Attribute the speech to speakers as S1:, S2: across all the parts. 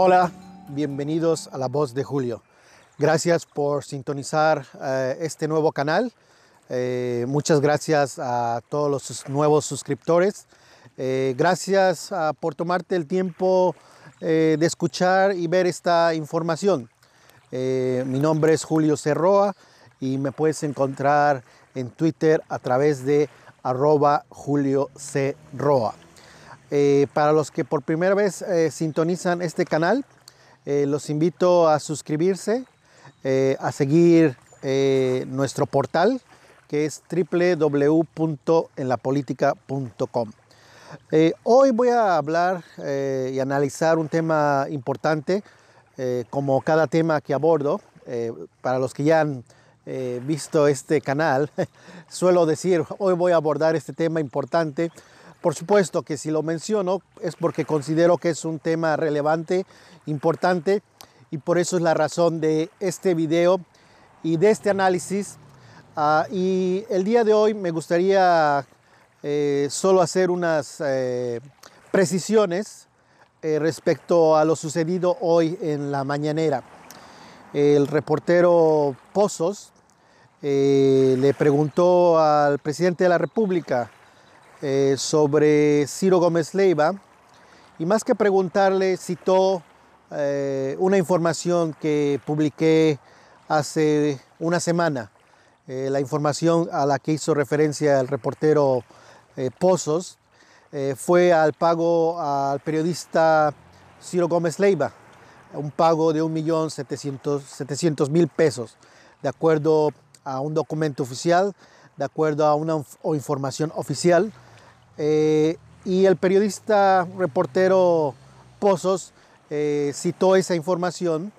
S1: Hola, bienvenidos a La Voz de Julio. Gracias por sintonizar eh, este nuevo canal. Eh, muchas gracias a todos los nuevos suscriptores. Eh, gracias ah, por tomarte el tiempo de escuchar y ver esta información. mi nombre es Julio Cerroa y me puedes encontrar en Twitter a través de arroba Julio Cerroa. Para los que por primera vez sintonizan este canal, los invito a suscribirse, a seguir nuestro portal que es www.enlapolitica.com. Eh, hoy voy a hablar eh, y analizar un tema importante, eh, como cada tema que abordo. para los que ya han visto este canal, suelo decir, hoy voy a abordar este tema importante. Por supuesto que si lo menciono es porque considero que es un tema relevante, importante, y por eso es la razón de este video y de este análisis Ah, y el día de hoy me gustaría eh, solo hacer unas eh, precisiones eh, respecto a lo sucedido hoy en la mañanera. El reportero Pozos le preguntó al presidente de la República sobre Ciro Gómez Leiva y más que preguntarle citó una información que publiqué hace una semana eh, la información a la que hizo referencia el reportero eh, Pozos eh, fue al pago al periodista Ciro Gómez Leiva, un pago de 1.700.000 pesos, de acuerdo a un documento oficial, de acuerdo a una información oficial. Y el periodista reportero Pozos citó esa información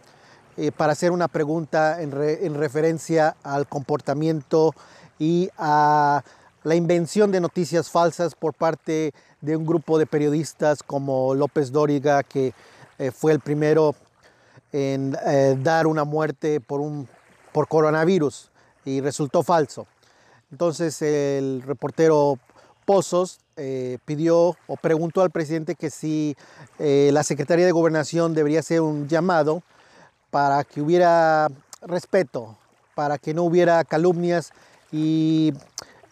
S1: eh, para hacer una pregunta en, referencia al comportamiento y a la invención de noticias falsas por parte de un grupo de periodistas como López Dóriga, que eh, fue el primero en eh, dar una muerte por, un, por coronavirus y resultó falso. Entonces el reportero Pozos pidió o preguntó al presidente que si la Secretaría de Gobernación debería hacer un llamado para que hubiera respeto, para que no hubiera calumnias y,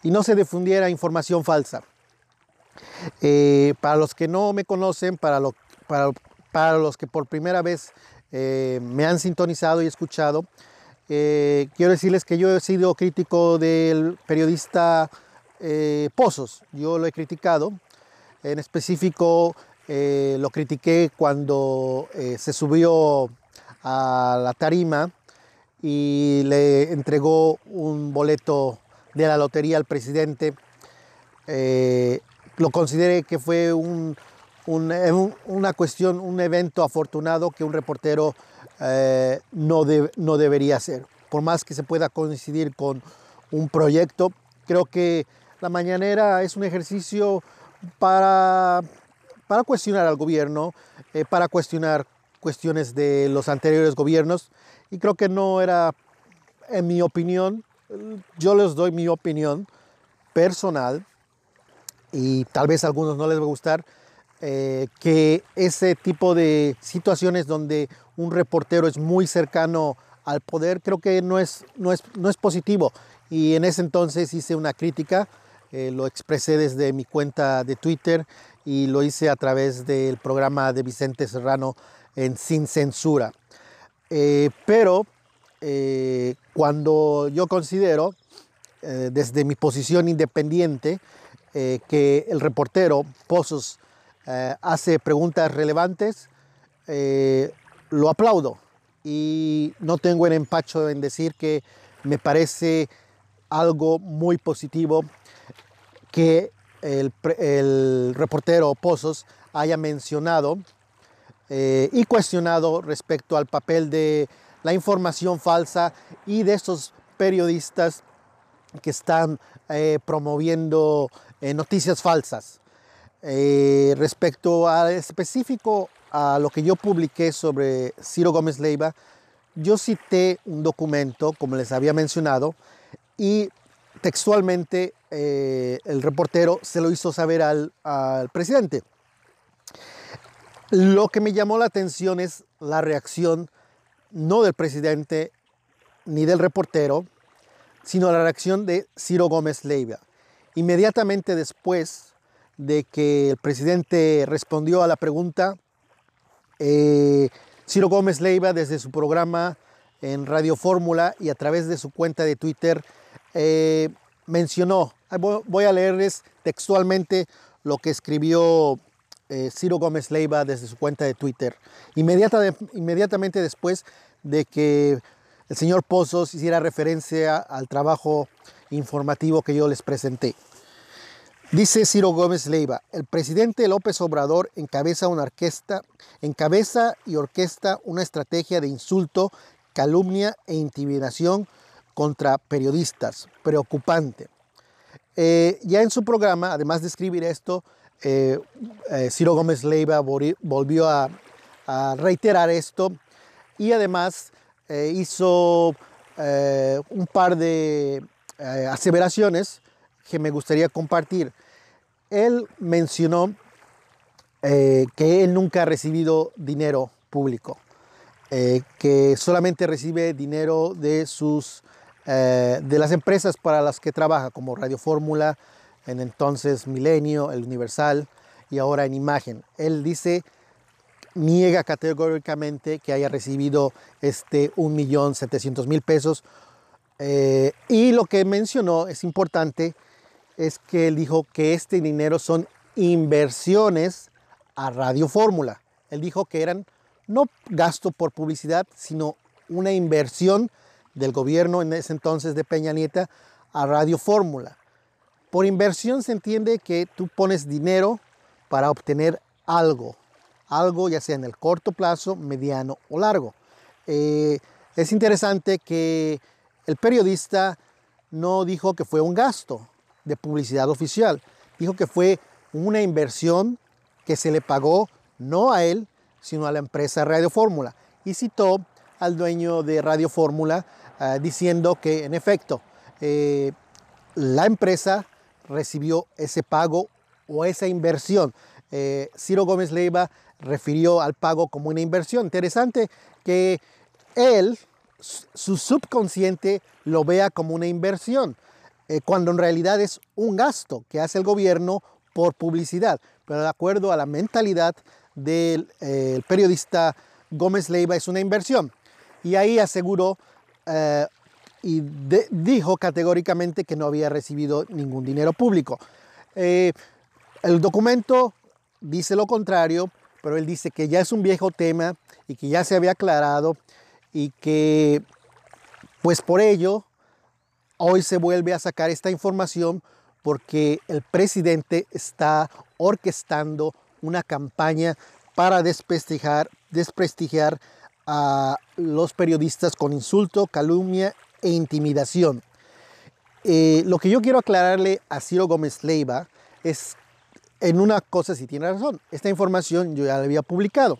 S1: no se difundiera información falsa. Eh, para los que no me conocen, para, para, los que por primera vez eh, me han sintonizado y escuchado, eh, quiero decirles que yo he sido crítico del periodista Pozos. Yo lo he criticado. En específico, lo critiqué cuando se subió a la tarima y le entregó un boleto de la lotería al presidente. Eh, lo consideré que fue un, una cuestión, un evento afortunado que un reportero eh, no, no debería hacer. Por más que se pueda coincidir con un proyecto, creo que la mañanera es un ejercicio para, para cuestionar al gobierno, eh, para cuestionar cuestiones de los anteriores gobiernos y creo que no era, en mi opinión, yo les doy mi opinión personal y tal vez a algunos no les va a gustar, eh, que ese tipo de situaciones donde un reportero es muy cercano al poder, creo que no es, no es, no es positivo. Y en ese entonces hice una crítica, eh, lo expresé desde mi cuenta de Twitter y lo hice a través del programa de Vicente Serrano en Sin Censura. Eh, pero eh, cuando yo considero, desde mi posición independiente, que el reportero Pozos hace preguntas relevantes, lo aplaudo y no tengo el empacho en decir que me parece algo muy positivo que el, reportero Pozos haya mencionado eh, y cuestionado respecto al papel de la información falsa y de estos periodistas que están eh, promoviendo eh, noticias falsas. respecto a específico a lo que yo publiqué sobre Ciro Gómez Leiva, yo cité un documento, como les había mencionado, y textualmente el reportero se lo hizo saber al, al presidente. Lo que me llamó la atención es la reacción no del presidente ni del reportero, sino la reacción de Ciro Gómez Leiva. Inmediatamente después de que el presidente respondió a la pregunta, eh, Ciro Gómez Leiva desde su programa en Radio Fórmula y a través de su cuenta de Twitter eh, mencionó, voy a leerles textualmente lo que escribió eh, Ciro Gómez Leiva desde su cuenta de Twitter, inmediatamente después de que el señor Pozos hiciera referencia al trabajo informativo que yo les presenté. Dice Ciro Gómez Leiva, el presidente López Obrador encabeza una orquesta, encabeza y orquesta una estrategia de insulto, calumnia e intimidación contra periodistas. Preocupante. Eh, ya en su programa, además de escribir esto, eh, eh, Ciro Gómez Leiva volvió a, reiterar esto y además hizo un par de aseveraciones que me gustaría compartir. Él mencionó que él nunca ha recibido dinero público, que solamente recibe dinero de sus eh, de las empresas para las que trabaja, como Radio Fórmula, en entonces Milenio, El Universal y ahora en Imagen. Él dice, niega categóricamente que haya recibido este 1.700.000 pesos. Eh, y lo que mencionó es importante, es que él dijo que este dinero son inversiones a Radio Fórmula. Él dijo que eran no gasto por publicidad, sino una inversión del gobierno en ese entonces de Peña Nieta a Radio Fórmula. Por inversión se entiende que tú pones dinero para obtener algo, algo ya sea en el corto plazo, mediano o largo. Eh, es interesante que el periodista no dijo que fue un gasto de publicidad oficial, dijo que fue una inversión que se le pagó no a él, sino a la empresa Radio Fórmula. Y citó al dueño de Radio Fórmula Ah, diciendo que en efecto eh, la empresa recibió ese pago o esa inversión. Eh, Ciro Gómez Leiva refirió al pago como una inversión. Interesante que él, su subconsciente, lo vea como una inversión, eh, cuando en realidad es un gasto que hace el gobierno por publicidad. Pero de acuerdo a la mentalidad del periodista Gómez Leiva es una inversión. Y ahí aseguró eh, y dijo categóricamente que no había recibido ningún dinero público. Eh, el documento dice lo contrario, pero él dice que ya es un viejo tema y que ya se había aclarado y que pues por ello hoy se vuelve a sacar esta información porque el presidente está orquestando una campaña para desprestigiar, desprestigiar a los periodistas con insulto, calumnia e intimidación. Eh, lo que yo quiero aclararle a Ciro Gómez Leiva es en una cosa si tiene razón. Esta información yo ya la había publicado.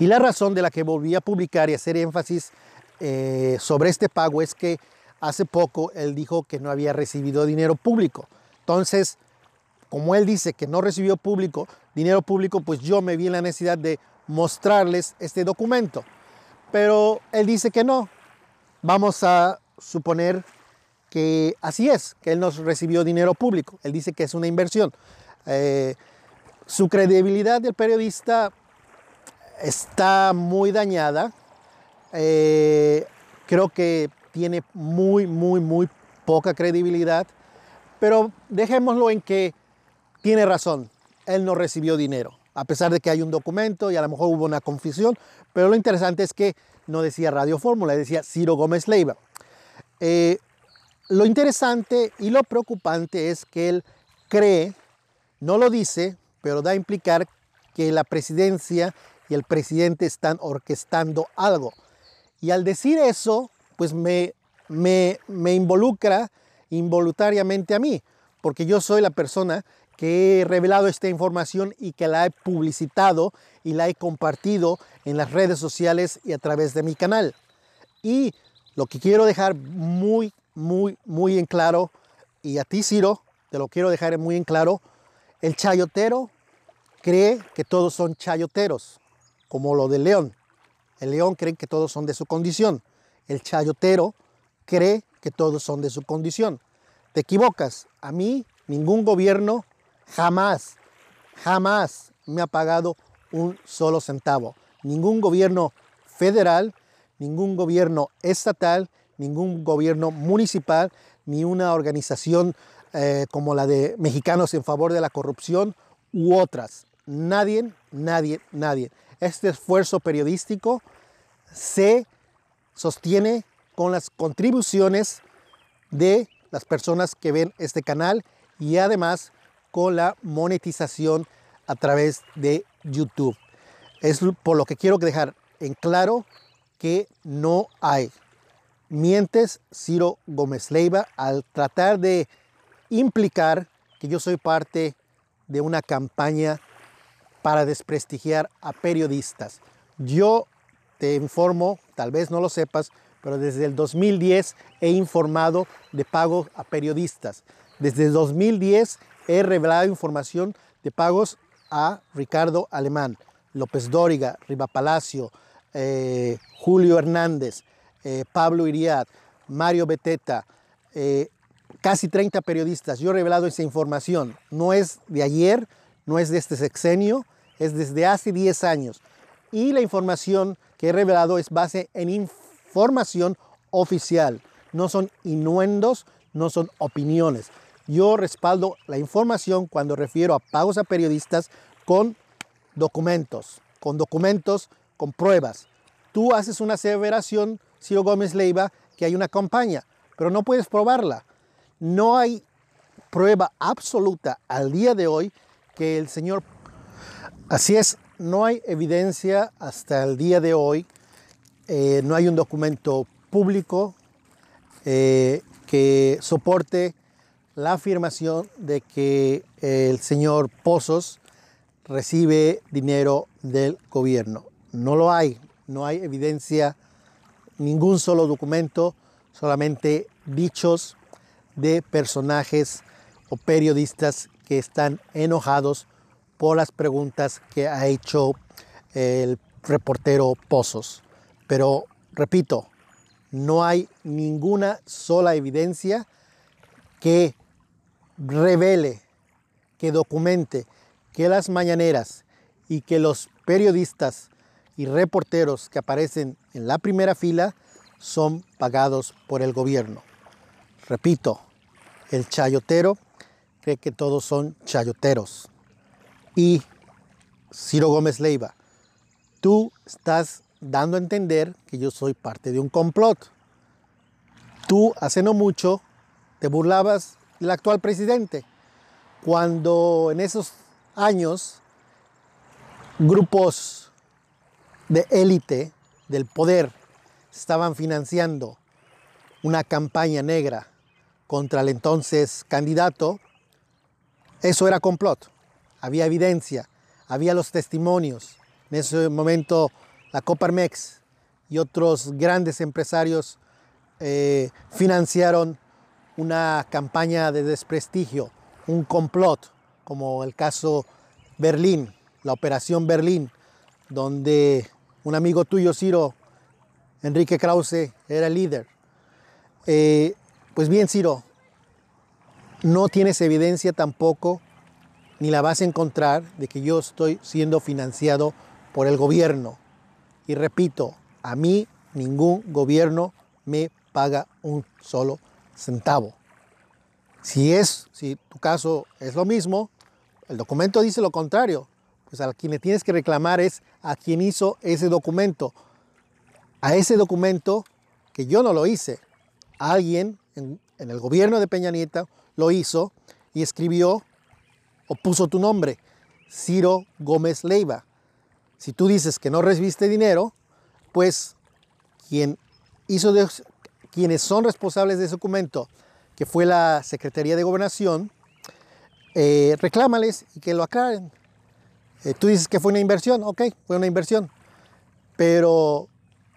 S1: Y la razón de la que volví a publicar y hacer énfasis eh, sobre este pago es que hace poco él dijo que no había recibido dinero público. Entonces, como él dice que no recibió público, dinero público, pues yo me vi en la necesidad de mostrarles este documento. Pero él dice que no. Vamos a suponer que así es, que él nos recibió dinero público. Él dice que es una inversión. Eh, su credibilidad del periodista está muy dañada. Eh, creo que tiene muy, muy, muy poca credibilidad. Pero dejémoslo en que tiene razón. Él no recibió dinero a pesar de que hay un documento y a lo mejor hubo una confusión, pero lo interesante es que no decía Radio Fórmula, decía Ciro Gómez Leiva. Eh, lo interesante y lo preocupante es que él cree, no lo dice, pero da a implicar que la presidencia y el presidente están orquestando algo. Y al decir eso, pues me, me, me involucra involuntariamente a mí, porque yo soy la persona que he revelado esta información y que la he publicitado y la he compartido en las redes sociales y a través de mi canal. Y lo que quiero dejar muy, muy, muy en claro, y a ti Ciro, te lo quiero dejar muy en claro, el chayotero cree que todos son chayoteros, como lo del león. El león cree que todos son de su condición. El chayotero cree que todos son de su condición. Te equivocas. A mí ningún gobierno jamás, jamás me ha pagado un solo centavo. Ningún gobierno federal, ningún gobierno estatal, ningún gobierno municipal, ni una organización eh, como la de Mexicanos en favor de la corrupción u otras. Nadie, nadie, nadie. Este esfuerzo periodístico se sostiene con las contribuciones de las personas que ven este canal y además con la monetización a través de YouTube. Es por lo que quiero dejar en claro que no hay mientes Ciro Gómez Leiva al tratar de implicar que yo soy parte de una campaña para desprestigiar a periodistas. Yo te informo, tal vez no lo sepas, pero desde el 2010 he informado de pagos a periodistas. Desde el 2010 he revelado información de pagos a Ricardo Alemán, López Dóriga, Riva Palacio, eh, Julio Hernández, eh, Pablo Iriad, Mario Beteta, eh, casi 30 periodistas. Yo he revelado esa información. No es de ayer, no es de este sexenio, es desde hace 10 años. Y la información que he revelado es base en información oficial. No son inuendos, no son opiniones. Yo respaldo la información cuando refiero a pagos a periodistas con documentos, con documentos, con pruebas. Tú haces una aseveración, Ciro Gómez Leiva, que hay una campaña, pero no puedes probarla. No hay prueba absoluta al día de hoy que el señor... Así es, no hay evidencia hasta el día de hoy, eh, no hay un documento público eh, que soporte la afirmación de que el señor Pozos recibe dinero del gobierno. No lo hay, no hay evidencia, ningún solo documento, solamente dichos de personajes o periodistas que están enojados por las preguntas que ha hecho el reportero Pozos. Pero, repito, no hay ninguna sola evidencia que revele, que documente que las mañaneras y que los periodistas y reporteros que aparecen en la primera fila son pagados por el gobierno. Repito, el chayotero cree que todos son chayoteros. Y Ciro Gómez Leiva, tú estás dando a entender que yo soy parte de un complot. Tú hace no mucho te burlabas del actual presidente, cuando en esos años grupos de élite del poder estaban financiando una campaña negra contra el entonces candidato, eso era complot. Había evidencia, había los testimonios. En ese momento la Coparmex y otros grandes empresarios eh, financiaron una campaña de desprestigio, un complot, como el caso Berlín, la operación Berlín, donde un amigo tuyo, Ciro, Enrique Krause, era el líder. Eh, pues bien, Ciro, no tienes evidencia tampoco, ni la vas a encontrar, de que yo estoy siendo financiado por el gobierno. Y repito, a mí ningún gobierno me paga un solo centavo. Si es, si tu caso es lo mismo, el documento dice lo contrario. Pues a quien le tienes que reclamar es a quien hizo ese documento. A ese documento que yo no lo hice. Alguien en, el gobierno de Peña Nieto lo hizo y escribió o puso tu nombre, Ciro Gómez Leiva. Si tú dices que no recibiste dinero, pues quien hizo quienes son responsables de ese documento, que fue la Secretaría de Gobernación, eh, reclámales y que lo aclaren. Eh, tú dices que fue una inversión, ok, fue una inversión, pero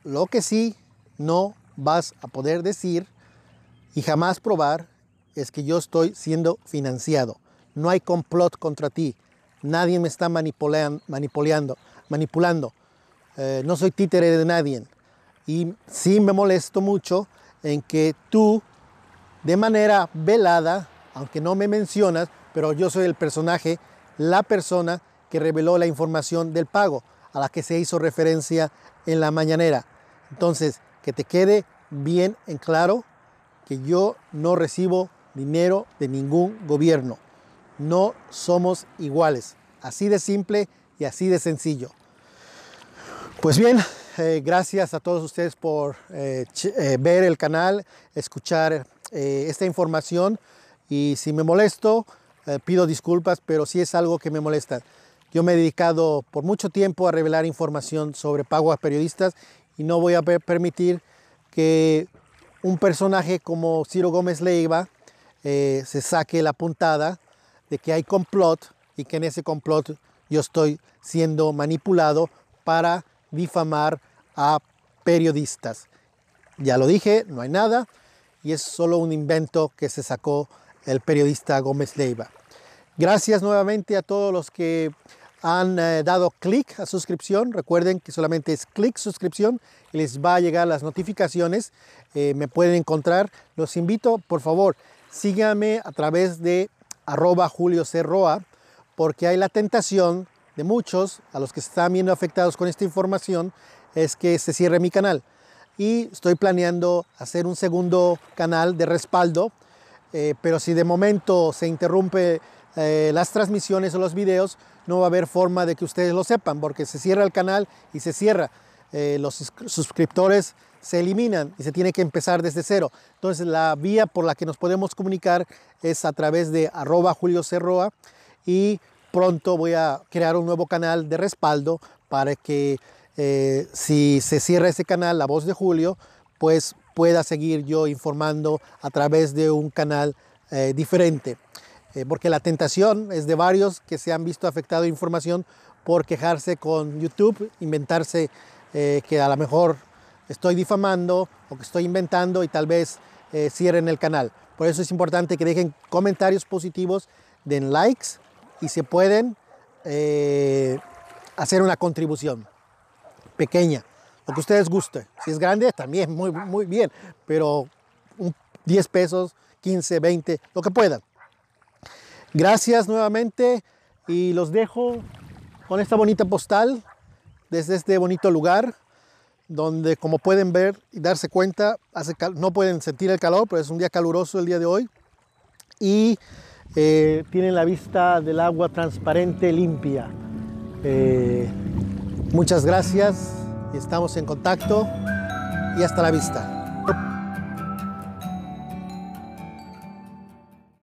S1: lo que sí no vas a poder decir y jamás probar es que yo estoy siendo financiado. No hay complot contra ti. nadie me está manipulando, manipulando. Eh, no soy títere de nadie. Y sí me molesto mucho en que tú, de manera velada, aunque no me mencionas, pero yo soy el personaje, la persona que reveló la información del pago a la que se hizo referencia en la mañanera. Entonces, que te quede bien en claro que yo no recibo dinero de ningún gobierno. No somos iguales. Así de simple y así de sencillo. Pues bien, eh, gracias a todos ustedes por eh, eh, ver el canal, escuchar esta información y si me molesto, pido disculpas, pero sí es algo que me molesta. Yo me he dedicado por mucho tiempo a revelar información sobre pago a periodistas y no voy a permitir que un personaje como Ciro Gómez Leiva se saque la puntada de que hay complot y que en ese complot yo estoy siendo manipulado para difamar a periodistas. Ya lo dije, no hay nada y es solo un invento que se sacó el periodista Gómez Leiva. Gracias nuevamente a todos los que han eh, dado clic a suscripción. Recuerden que solamente es clic suscripción y les va a llegar las notificaciones. Eh, me pueden encontrar. Los invito, por favor, síganme a través de arroba Julio Cerroa porque hay la tentación de muchos, a los que están viendo afectados con esta información, es que se cierre mi canal. Y estoy planeando hacer un segundo canal de respaldo, eh, pero si de momento se interrumpe eh, las transmisiones o los videos, no va a haber forma de que ustedes lo sepan, porque se cierra el canal y se cierra. Eh, los suscriptores se eliminan y se tiene que empezar desde cero. Entonces la vía por la que nos podemos comunicar es a través de arroba Julio Cerroa y pronto voy a crear un nuevo canal de respaldo para que eh, si se cierra ese canal, La Voz de Julio, pues pueda seguir yo informando a través de un canal eh, diferente. Eh, porque la tentación es de varios que se han visto afectado información por quejarse con YouTube, inventarse que a lo mejor estoy difamando o que estoy inventando y tal vez cierren el canal. Por eso es importante que dejen comentarios positivos, den likes y se pueden hacer una contribución pequeña, lo que ustedes gusten. Si es grande, también muy, muy bien, pero 10 pesos, 15, 20, lo que puedan. Gracias nuevamente y los dejo con esta bonita postal desde este bonito lugar donde como pueden ver y darse cuenta, no pueden sentir el calor, pero es un día caluroso el día de hoy. Y eh, tienen la vista del agua transparente, limpia. Eh, Muchas gracias, estamos en contacto y hasta la vista.